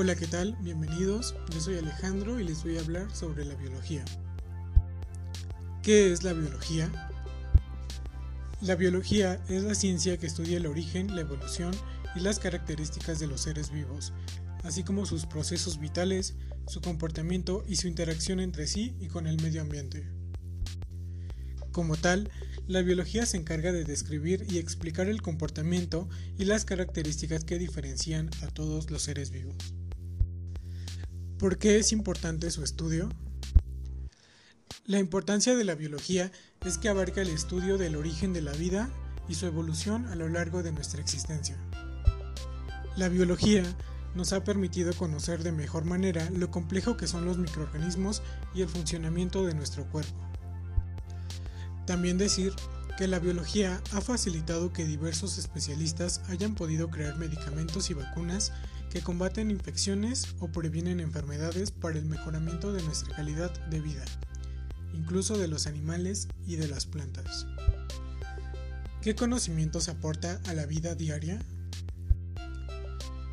Hola, ¿qué tal? Bienvenidos. Yo soy Alejandro y les voy a hablar sobre la biología. ¿Qué es la biología? La biología es la ciencia que estudia el origen, la evolución y las características de los seres vivos, así como sus procesos vitales, su comportamiento y su interacción entre sí y con el medio ambiente. Como tal, la biología se encarga de describir y explicar el comportamiento y las características que diferencian a todos los seres vivos. ¿Por qué es importante su estudio? La importancia de la biología es que abarca el estudio del origen de la vida y su evolución a lo largo de nuestra existencia. La biología nos ha permitido conocer de mejor manera lo complejo que son los microorganismos y el funcionamiento de nuestro cuerpo. También decir que la biología ha facilitado que diversos especialistas hayan podido crear medicamentos y vacunas que combaten infecciones o previenen enfermedades para el mejoramiento de nuestra calidad de vida, incluso de los animales y de las plantas. ¿Qué conocimientos aporta a la vida diaria?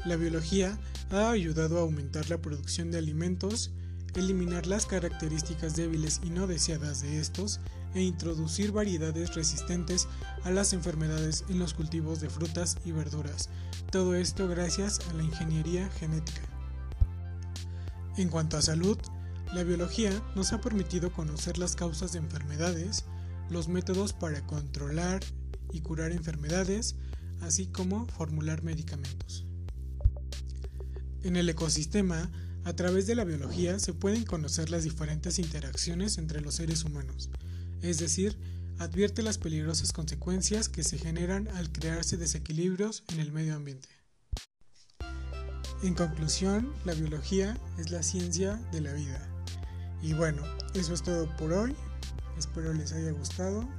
La biología ha ayudado a aumentar la producción de alimentos, eliminar las características débiles y no deseadas de estos e introducir variedades resistentes a las enfermedades en los cultivos de frutas y verduras. Todo esto gracias a la ingeniería genética. En cuanto a salud, la biología nos ha permitido conocer las causas de enfermedades, los métodos para controlar y curar enfermedades, así como formular medicamentos. En el ecosistema, a través de la biología se pueden conocer las diferentes interacciones entre los seres humanos, es decir, advierte las peligrosas consecuencias que se generan al crearse desequilibrios en el medio ambiente. En conclusión, la biología es la ciencia de la vida. Y bueno, eso es todo por hoy. Espero les haya gustado.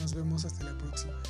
Nos vemos hasta la próxima.